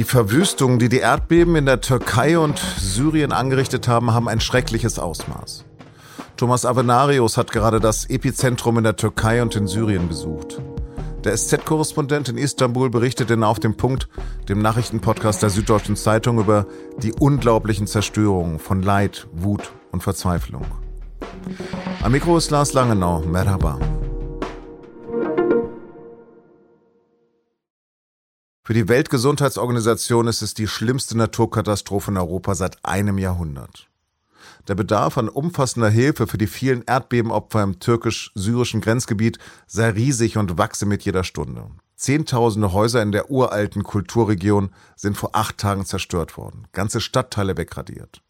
Die Verwüstungen, die die Erdbeben in der Türkei und Syrien angerichtet haben, haben ein schreckliches Ausmaß. Thomas Avenarius hat gerade das Epizentrum in der Türkei und in Syrien besucht. Der SZ-Korrespondent in Istanbul berichtete auf dem Punkt, dem Nachrichtenpodcast der Süddeutschen Zeitung, über die unglaublichen Zerstörungen von Leid, Wut und Verzweiflung. Am Mikro ist Lars Langenau. Merhaba. Für die Weltgesundheitsorganisation ist es die schlimmste Naturkatastrophe in Europa seit einem Jahrhundert. Der Bedarf an umfassender Hilfe für die vielen Erdbebenopfer im türkisch-syrischen Grenzgebiet sei riesig und wachse mit jeder Stunde. Zehntausende Häuser in der uralten Kulturregion sind vor acht Tagen zerstört worden, ganze Stadtteile wegradiert.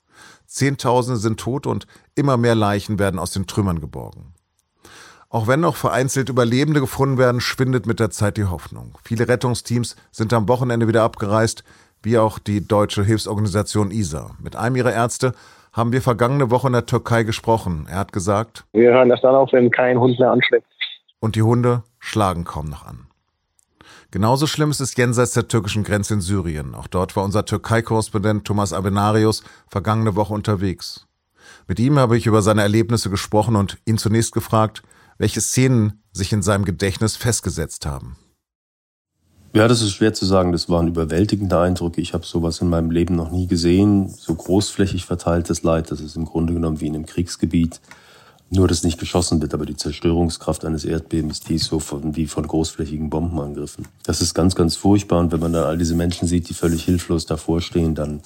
Zehntausende sind tot und immer mehr Leichen werden aus den Trümmern geborgen. Auch wenn noch vereinzelt Überlebende gefunden werden, schwindet mit der Zeit die Hoffnung. Viele Rettungsteams sind am Wochenende wieder abgereist, wie auch die deutsche Hilfsorganisation ISA. Mit einem ihrer Ärzte haben wir vergangene Woche in der Türkei gesprochen. Er hat gesagt, wir hören das dann auf, wenn kein Hund mehr anschlägt. Und die Hunde schlagen kaum noch an. Genauso schlimm ist es jenseits der türkischen Grenze in Syrien. Auch dort war unser Türkei-Korrespondent Thomas Abenarius vergangene Woche unterwegs. Mit ihm habe ich über seine Erlebnisse gesprochen und ihn zunächst gefragt, welche Szenen sich in seinem Gedächtnis festgesetzt haben. Ja, das ist schwer zu sagen. Das waren überwältigende Eindrücke. Ich habe sowas in meinem Leben noch nie gesehen. So großflächig verteiltes Leid, das ist im Grunde genommen wie in einem Kriegsgebiet. Nur, dass nicht geschossen wird, aber die Zerstörungskraft eines Erdbebens, die ist so von, wie von großflächigen Bombenangriffen. Das ist ganz, ganz furchtbar. Und wenn man dann all diese Menschen sieht, die völlig hilflos davor stehen, dann,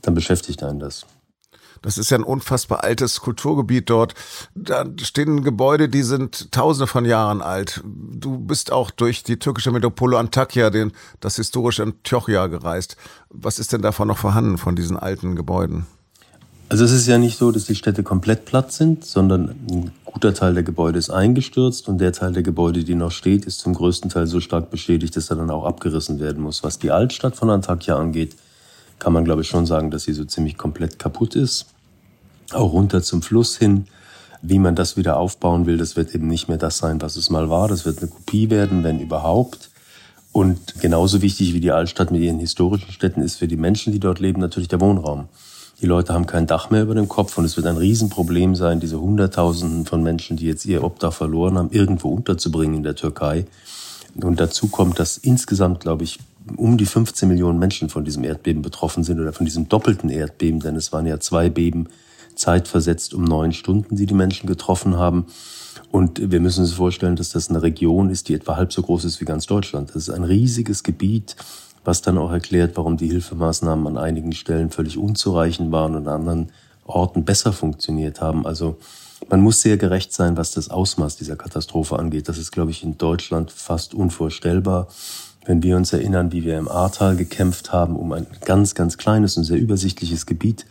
dann beschäftigt einen das. Das ist ja ein unfassbar altes Kulturgebiet dort. Da stehen Gebäude, die sind tausende von Jahren alt. Du bist auch durch die türkische Metropole Antakya, den, das historische Antiochia gereist. Was ist denn davon noch vorhanden, von diesen alten Gebäuden? Also es ist ja nicht so, dass die Städte komplett platt sind, sondern ein guter Teil der Gebäude ist eingestürzt und der Teil der Gebäude, die noch steht, ist zum größten Teil so stark beschädigt, dass er dann auch abgerissen werden muss. Was die Altstadt von Antakya angeht, kann man, glaube ich, schon sagen, dass sie so ziemlich komplett kaputt ist. Auch runter zum Fluss hin. Wie man das wieder aufbauen will, das wird eben nicht mehr das sein, was es mal war. Das wird eine Kopie werden, wenn überhaupt. Und genauso wichtig wie die Altstadt mit ihren historischen Städten ist für die Menschen, die dort leben, natürlich der Wohnraum. Die Leute haben kein Dach mehr über dem Kopf und es wird ein Riesenproblem sein, diese Hunderttausenden von Menschen, die jetzt ihr Obdach verloren haben, irgendwo unterzubringen in der Türkei. Und dazu kommt, dass insgesamt, glaube ich, um die 15 Millionen Menschen von diesem Erdbeben betroffen sind oder von diesem doppelten Erdbeben, denn es waren ja zwei Beben zeitversetzt um neun Stunden, die die Menschen getroffen haben. Und wir müssen uns vorstellen, dass das eine Region ist, die etwa halb so groß ist wie ganz Deutschland. Das ist ein riesiges Gebiet, was dann auch erklärt, warum die Hilfemaßnahmen an einigen Stellen völlig unzureichend waren und an anderen Orten besser funktioniert haben. Also man muss sehr gerecht sein, was das Ausmaß dieser Katastrophe angeht. Das ist, glaube ich, in Deutschland fast unvorstellbar. Wenn wir uns erinnern, wie wir im Ahrtal gekämpft haben, um ein ganz, ganz kleines und sehr übersichtliches Gebiet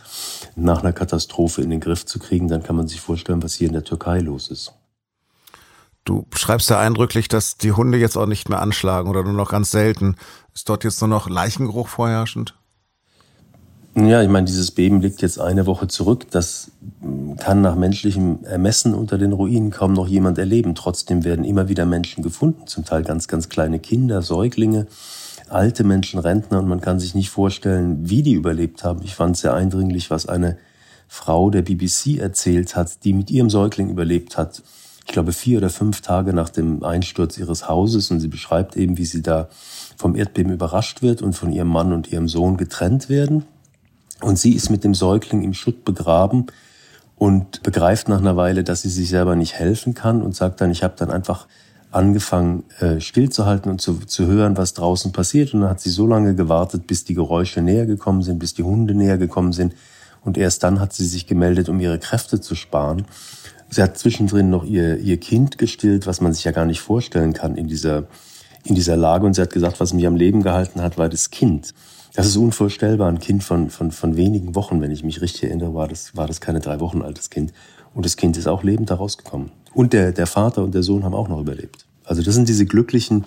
nach einer Katastrophe in den Griff zu kriegen, dann kann man sich vorstellen, was hier in der Türkei los ist. Du schreibst ja eindrücklich, dass die Hunde jetzt auch nicht mehr anschlagen oder nur noch ganz selten. Ist dort jetzt nur noch Leichengeruch vorherrschend? Ja, ich meine, dieses Beben liegt jetzt eine Woche zurück. Das kann nach menschlichem Ermessen unter den Ruinen kaum noch jemand erleben. Trotzdem werden immer wieder Menschen gefunden, zum Teil ganz, ganz kleine Kinder, Säuglinge, alte Menschen, Rentner. Und man kann sich nicht vorstellen, wie die überlebt haben. Ich fand sehr eindringlich, was eine Frau der BBC erzählt hat, die mit ihrem Säugling überlebt hat. Ich glaube, vier oder fünf Tage nach dem Einsturz ihres Hauses. Und sie beschreibt eben, wie sie da vom Erdbeben überrascht wird und von ihrem Mann und ihrem Sohn getrennt werden und sie ist mit dem Säugling im Schutt begraben und begreift nach einer Weile, dass sie sich selber nicht helfen kann und sagt dann, ich habe dann einfach angefangen äh, stillzuhalten und zu, zu hören, was draußen passiert. Und dann hat sie so lange gewartet, bis die Geräusche näher gekommen sind, bis die Hunde näher gekommen sind. Und erst dann hat sie sich gemeldet, um ihre Kräfte zu sparen. Sie hat zwischendrin noch ihr, ihr Kind gestillt, was man sich ja gar nicht vorstellen kann in dieser, in dieser Lage. Und sie hat gesagt, was mich am Leben gehalten hat, war das Kind. Das ist unvorstellbar. Ein Kind von, von, von wenigen Wochen, wenn ich mich richtig erinnere, war das, war das keine drei Wochen altes Kind. Und das Kind ist auch lebend herausgekommen. Und der, der Vater und der Sohn haben auch noch überlebt. Also das sind diese glücklichen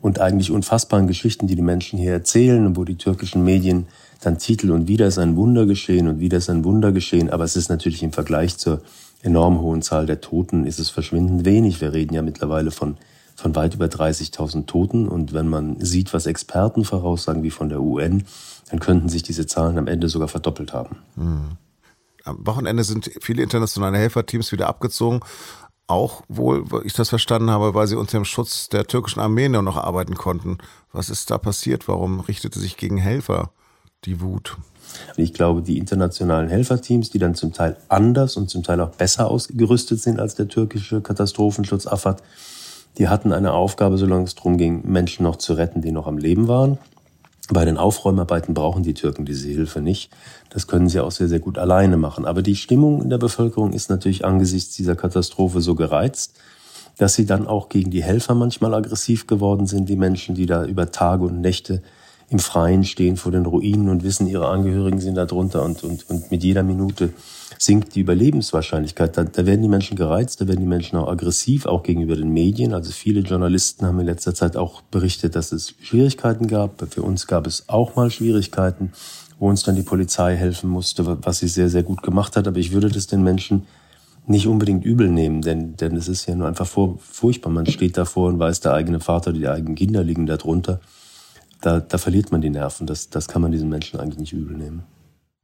und eigentlich unfassbaren Geschichten, die die Menschen hier erzählen und wo die türkischen Medien dann Titel und wieder ist ein Wunder geschehen und wieder ist ein Wunder geschehen. Aber es ist natürlich im Vergleich zur enorm hohen Zahl der Toten ist es verschwindend wenig. Wir reden ja mittlerweile von von weit über 30.000 Toten. Und wenn man sieht, was Experten voraussagen, wie von der UN, dann könnten sich diese Zahlen am Ende sogar verdoppelt haben. Hm. Am Wochenende sind viele internationale Helferteams wieder abgezogen. Auch wohl, weil ich das verstanden habe, weil sie unter dem Schutz der türkischen Armee nur noch arbeiten konnten. Was ist da passiert? Warum richtete sich gegen Helfer die Wut? Ich glaube, die internationalen Helferteams, die dann zum Teil anders und zum Teil auch besser ausgerüstet sind als der türkische Katastrophenschutz AFAD, die hatten eine Aufgabe, solange es darum ging, Menschen noch zu retten, die noch am Leben waren. Bei den Aufräumarbeiten brauchen die Türken diese Hilfe nicht. Das können sie auch sehr, sehr gut alleine machen. Aber die Stimmung in der Bevölkerung ist natürlich angesichts dieser Katastrophe so gereizt, dass sie dann auch gegen die Helfer manchmal aggressiv geworden sind, die Menschen, die da über Tage und Nächte im Freien stehen vor den Ruinen und wissen, ihre Angehörigen sind da drunter und, und, und mit jeder Minute sinkt die Überlebenswahrscheinlichkeit. Da, da werden die Menschen gereizt, da werden die Menschen auch aggressiv, auch gegenüber den Medien. Also viele Journalisten haben in letzter Zeit auch berichtet, dass es Schwierigkeiten gab. Für uns gab es auch mal Schwierigkeiten, wo uns dann die Polizei helfen musste, was sie sehr, sehr gut gemacht hat. Aber ich würde das den Menschen nicht unbedingt übel nehmen, denn, denn es ist ja nur einfach furchtbar. Man steht davor und weiß, der eigene Vater, die eigenen Kinder liegen da drunter da, da verliert man die Nerven. Das, das kann man diesen Menschen eigentlich nicht übel nehmen.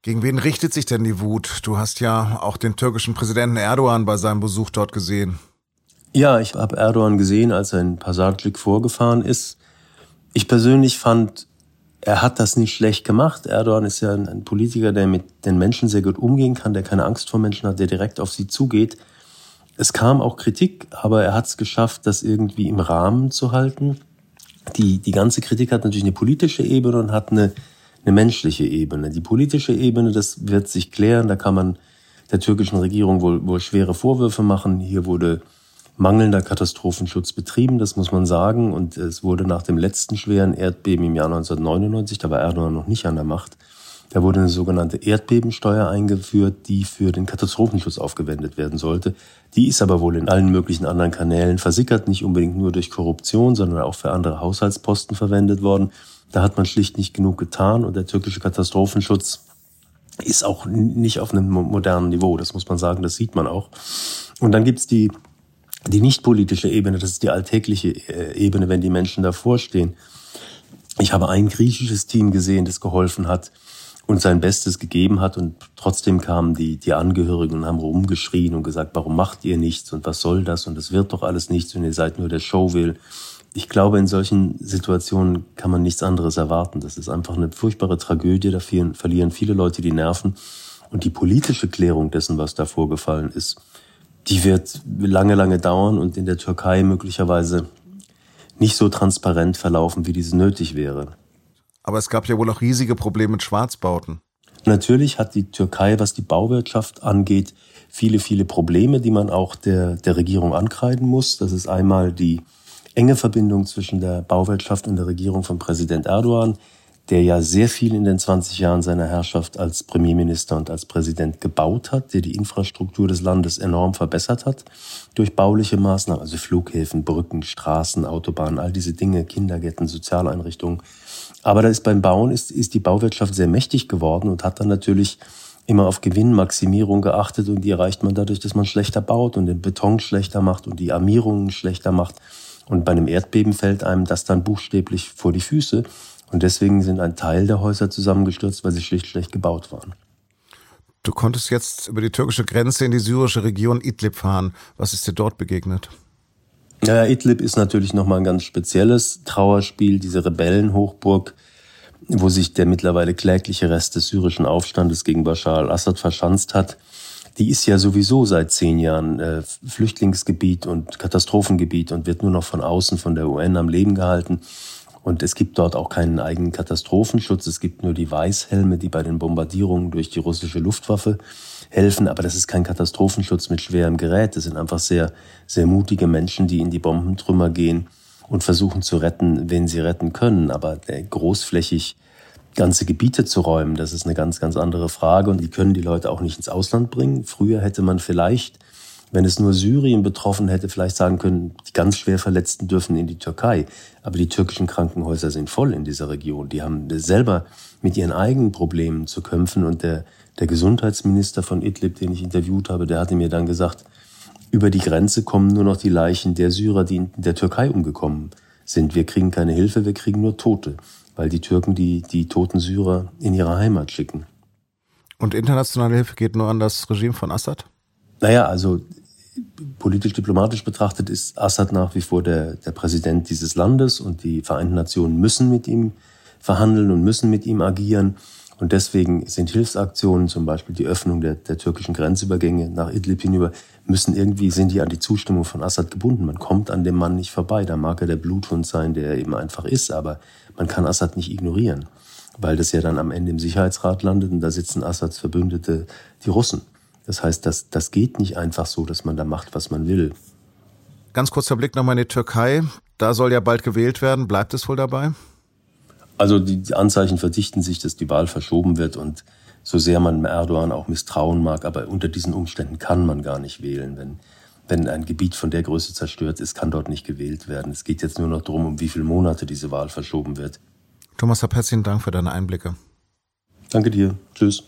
Gegen wen richtet sich denn die Wut? Du hast ja auch den türkischen Präsidenten Erdogan bei seinem Besuch dort gesehen. Ja, ich habe Erdogan gesehen, als er in Pasarcik vorgefahren ist. Ich persönlich fand, er hat das nicht schlecht gemacht. Erdogan ist ja ein Politiker, der mit den Menschen sehr gut umgehen kann, der keine Angst vor Menschen hat, der direkt auf sie zugeht. Es kam auch Kritik, aber er hat es geschafft, das irgendwie im Rahmen zu halten die, die ganze Kritik hat natürlich eine politische Ebene und hat eine, eine menschliche Ebene. Die politische Ebene, das wird sich klären, da kann man der türkischen Regierung wohl, wohl schwere Vorwürfe machen. Hier wurde mangelnder Katastrophenschutz betrieben, das muss man sagen. Und es wurde nach dem letzten schweren Erdbeben im Jahr 1999, da war Erdogan noch nicht an der Macht, da wurde eine sogenannte Erdbebensteuer eingeführt, die für den Katastrophenschutz aufgewendet werden sollte. Die ist aber wohl in allen möglichen anderen Kanälen versickert, nicht unbedingt nur durch Korruption, sondern auch für andere Haushaltsposten verwendet worden. Da hat man schlicht nicht genug getan und der türkische Katastrophenschutz ist auch nicht auf einem modernen Niveau, das muss man sagen, das sieht man auch. Und dann gibt's die, die nicht politische Ebene, das ist die alltägliche äh, Ebene, wenn die Menschen davor stehen. Ich habe ein griechisches Team gesehen, das geholfen hat, und sein Bestes gegeben hat und trotzdem kamen die, die Angehörigen und haben rumgeschrien und gesagt, warum macht ihr nichts und was soll das und es wird doch alles nichts und ihr seid nur der Show will. Ich glaube, in solchen Situationen kann man nichts anderes erwarten. Das ist einfach eine furchtbare Tragödie. Da verlieren viele Leute die Nerven. Und die politische Klärung dessen, was da vorgefallen ist, die wird lange, lange dauern und in der Türkei möglicherweise nicht so transparent verlaufen, wie dies nötig wäre. Aber es gab ja wohl auch riesige Probleme mit Schwarzbauten. Natürlich hat die Türkei, was die Bauwirtschaft angeht, viele, viele Probleme, die man auch der, der Regierung ankreiden muss. Das ist einmal die enge Verbindung zwischen der Bauwirtschaft und der Regierung von Präsident Erdogan, der ja sehr viel in den 20 Jahren seiner Herrschaft als Premierminister und als Präsident gebaut hat, der die Infrastruktur des Landes enorm verbessert hat durch bauliche Maßnahmen, also Flughäfen, Brücken, Straßen, Autobahnen, all diese Dinge, Kindergärten, Sozialeinrichtungen. Aber da ist beim Bauen ist, ist die Bauwirtschaft sehr mächtig geworden und hat dann natürlich immer auf Gewinnmaximierung geachtet und die erreicht man dadurch, dass man schlechter baut und den Beton schlechter macht und die Armierungen schlechter macht. Und bei einem Erdbeben fällt einem das dann buchstäblich vor die Füße. Und deswegen sind ein Teil der Häuser zusammengestürzt, weil sie schlicht schlecht gebaut waren. Du konntest jetzt über die türkische Grenze in die syrische Region Idlib fahren. Was ist dir dort begegnet? Ja, Idlib ist natürlich nochmal ein ganz spezielles Trauerspiel, diese Rebellenhochburg, wo sich der mittlerweile klägliche Rest des syrischen Aufstandes gegen Bashar al-Assad verschanzt hat. Die ist ja sowieso seit zehn Jahren äh, Flüchtlingsgebiet und Katastrophengebiet und wird nur noch von außen von der UN am Leben gehalten. Und es gibt dort auch keinen eigenen Katastrophenschutz. Es gibt nur die Weißhelme, die bei den Bombardierungen durch die russische Luftwaffe helfen. Aber das ist kein Katastrophenschutz mit schwerem Gerät. Das sind einfach sehr, sehr mutige Menschen, die in die Bombentrümmer gehen und versuchen zu retten, wen sie retten können. Aber großflächig ganze Gebiete zu räumen, das ist eine ganz, ganz andere Frage. Und die können die Leute auch nicht ins Ausland bringen. Früher hätte man vielleicht wenn es nur Syrien betroffen hätte, vielleicht sagen können, die ganz schwer Verletzten dürfen in die Türkei. Aber die türkischen Krankenhäuser sind voll in dieser Region. Die haben selber mit ihren eigenen Problemen zu kämpfen. Und der, der Gesundheitsminister von Idlib, den ich interviewt habe, der hatte mir dann gesagt, über die Grenze kommen nur noch die Leichen der Syrer, die in der Türkei umgekommen sind. Wir kriegen keine Hilfe, wir kriegen nur Tote, weil die Türken die, die toten Syrer in ihre Heimat schicken. Und internationale Hilfe geht nur an das Regime von Assad? Naja, also politisch-diplomatisch betrachtet ist Assad nach wie vor der, der Präsident dieses Landes und die Vereinten Nationen müssen mit ihm verhandeln und müssen mit ihm agieren. Und deswegen sind Hilfsaktionen, zum Beispiel die Öffnung der, der türkischen Grenzübergänge nach Idlib hinüber, müssen irgendwie, sind die an die Zustimmung von Assad gebunden. Man kommt an dem Mann nicht vorbei. Da mag er der Bluthund sein, der er eben einfach ist, aber man kann Assad nicht ignorieren, weil das ja dann am Ende im Sicherheitsrat landet und da sitzen Assads Verbündete, die Russen. Das heißt, das, das geht nicht einfach so, dass man da macht, was man will. Ganz kurzer Blick nochmal in die Türkei. Da soll ja bald gewählt werden. Bleibt es wohl dabei? Also die Anzeichen verdichten sich, dass die Wahl verschoben wird und so sehr man Erdogan auch misstrauen mag, aber unter diesen Umständen kann man gar nicht wählen. Wenn, wenn ein Gebiet von der Größe zerstört ist, kann dort nicht gewählt werden. Es geht jetzt nur noch darum, um wie viele Monate diese Wahl verschoben wird. Thomas, herzlichen Dank für deine Einblicke. Danke dir. Tschüss.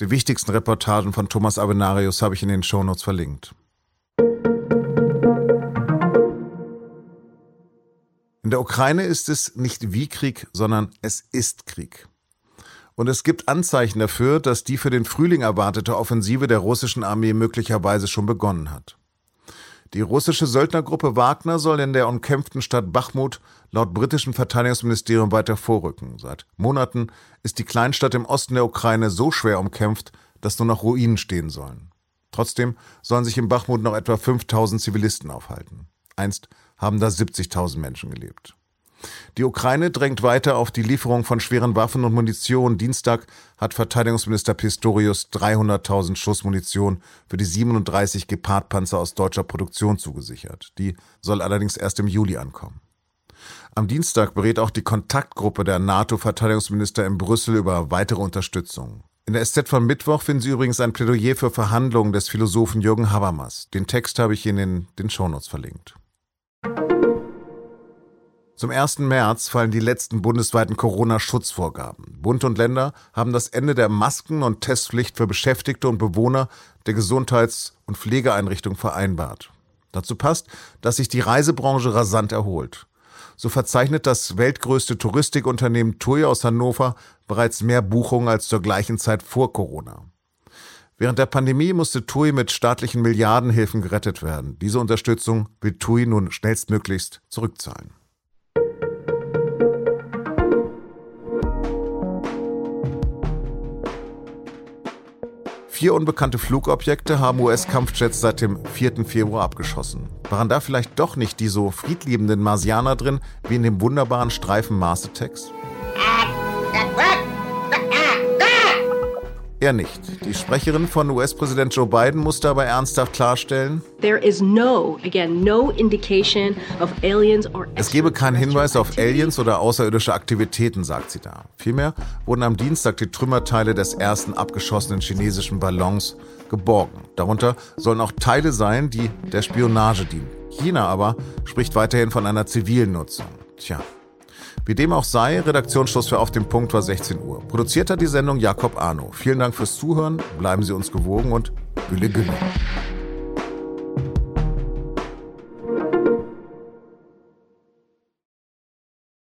Die wichtigsten Reportagen von Thomas Avenarius habe ich in den Shownotes verlinkt. In der Ukraine ist es nicht wie Krieg, sondern es ist Krieg. Und es gibt Anzeichen dafür, dass die für den Frühling erwartete Offensive der russischen Armee möglicherweise schon begonnen hat. Die russische Söldnergruppe Wagner soll in der umkämpften Stadt Bachmut laut britischem Verteidigungsministerium weiter vorrücken. Seit Monaten ist die Kleinstadt im Osten der Ukraine so schwer umkämpft, dass nur noch Ruinen stehen sollen. Trotzdem sollen sich in Bachmut noch etwa 5000 Zivilisten aufhalten. Einst haben da 70.000 Menschen gelebt. Die Ukraine drängt weiter auf die Lieferung von schweren Waffen und Munition. Dienstag hat Verteidigungsminister Pistorius 300.000 Schuss Munition für die 37 Gepard-Panzer aus deutscher Produktion zugesichert. Die soll allerdings erst im Juli ankommen. Am Dienstag berät auch die Kontaktgruppe der NATO-Verteidigungsminister in Brüssel über weitere Unterstützung. In der SZ von Mittwoch finden Sie übrigens ein Plädoyer für Verhandlungen des Philosophen Jürgen Habermas. Den Text habe ich Ihnen in den Shownotes verlinkt. Zum 1. März fallen die letzten bundesweiten Corona-Schutzvorgaben. Bund und Länder haben das Ende der Masken- und Testpflicht für Beschäftigte und Bewohner der Gesundheits- und Pflegeeinrichtung vereinbart. Dazu passt, dass sich die Reisebranche rasant erholt. So verzeichnet das weltgrößte Touristikunternehmen TUI aus Hannover bereits mehr Buchungen als zur gleichen Zeit vor Corona. Während der Pandemie musste TUI mit staatlichen Milliardenhilfen gerettet werden. Diese Unterstützung will TUI nun schnellstmöglichst zurückzahlen. Vier unbekannte Flugobjekte haben US-Kampfjets seit dem 4. Februar abgeschossen. Waren da vielleicht doch nicht die so friedliebenden Marsianer drin, wie in dem wunderbaren Streifen Mars Attacks? Er nicht. Die Sprecherin von US-Präsident Joe Biden musste aber ernsthaft klarstellen, no, again, no es gebe keinen Hinweis auf Aliens oder außerirdische Aktivitäten, sagt sie da. Vielmehr wurden am Dienstag die Trümmerteile des ersten abgeschossenen chinesischen Ballons geborgen. Darunter sollen auch Teile sein, die der Spionage dienen. China aber spricht weiterhin von einer zivilen Nutzung. Tja, wie dem auch sei, Redaktionsschluss für Auf dem Punkt war 16 Uhr. Produziert hat die Sendung Jakob Arno. Vielen Dank fürs Zuhören, bleiben Sie uns gewogen und Gülle Gülle.